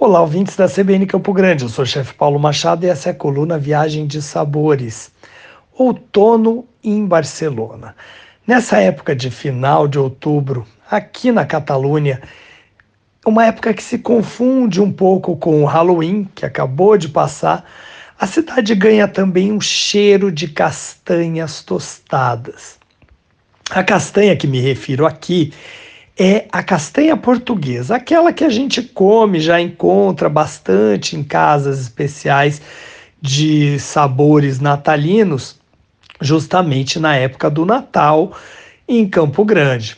Olá, ouvintes da CBN Campo Grande. Eu sou o chefe Paulo Machado e essa é a coluna Viagem de Sabores. Outono em Barcelona. Nessa época de final de outubro, aqui na Catalunha, uma época que se confunde um pouco com o Halloween, que acabou de passar, a cidade ganha também um cheiro de castanhas tostadas. A castanha que me refiro aqui é a castanha portuguesa, aquela que a gente come, já encontra bastante em casas especiais de sabores natalinos, justamente na época do Natal em Campo Grande.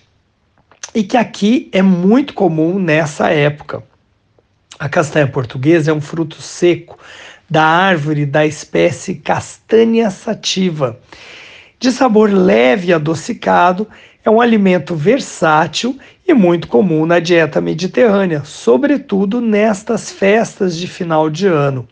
E que aqui é muito comum nessa época. A castanha portuguesa é um fruto seco da árvore da espécie Castanha sativa. De sabor leve e adocicado, é um alimento versátil e muito comum na dieta mediterrânea, sobretudo nestas festas de final de ano.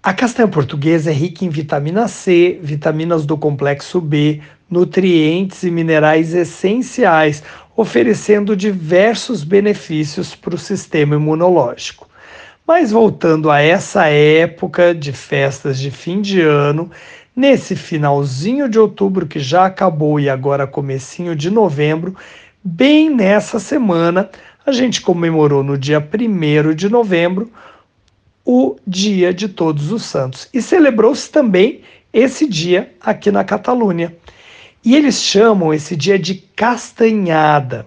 A castanha portuguesa é rica em vitamina C, vitaminas do complexo B, nutrientes e minerais essenciais, oferecendo diversos benefícios para o sistema imunológico. Mas voltando a essa época de festas de fim de ano, nesse finalzinho de outubro que já acabou e agora comecinho de novembro, bem nessa semana, a gente comemorou no dia 1 de novembro o Dia de Todos os Santos e celebrou-se também esse dia aqui na Catalunha. E eles chamam esse dia de Castanhada.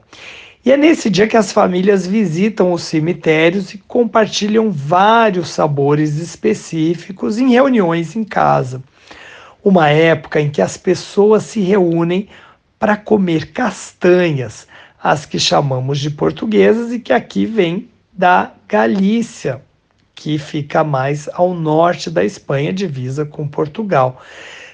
E é nesse dia que as famílias visitam os cemitérios e compartilham vários sabores específicos em reuniões em casa. Uma época em que as pessoas se reúnem para comer castanhas, as que chamamos de portuguesas e que aqui vem da Galícia, que fica mais ao norte da Espanha, divisa com Portugal.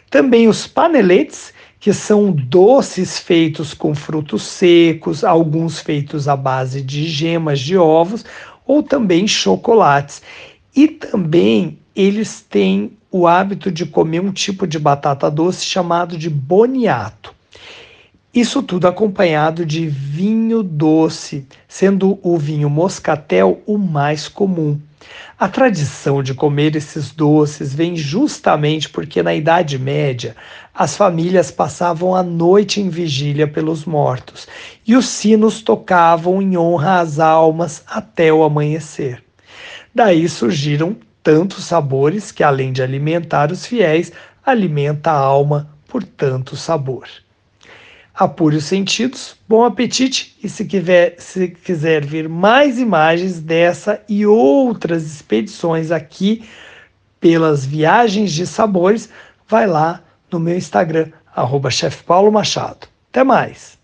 Também os paneletes, que são doces feitos com frutos secos, alguns feitos à base de gemas de ovos ou também chocolates. E também eles têm o hábito de comer um tipo de batata doce chamado de boniato. Isso tudo acompanhado de vinho doce, sendo o vinho moscatel o mais comum. A tradição de comer esses doces vem justamente porque na Idade Média as famílias passavam a noite em vigília pelos mortos e os sinos tocavam em honra às almas até o amanhecer. Daí surgiram tantos sabores que, além de alimentar os fiéis, alimenta a alma por tanto sabor apure os sentidos, bom apetite e se quiser, se quiser ver mais imagens dessa e outras expedições aqui pelas viagens de sabores, vai lá no meu Instagram, arroba. Até mais!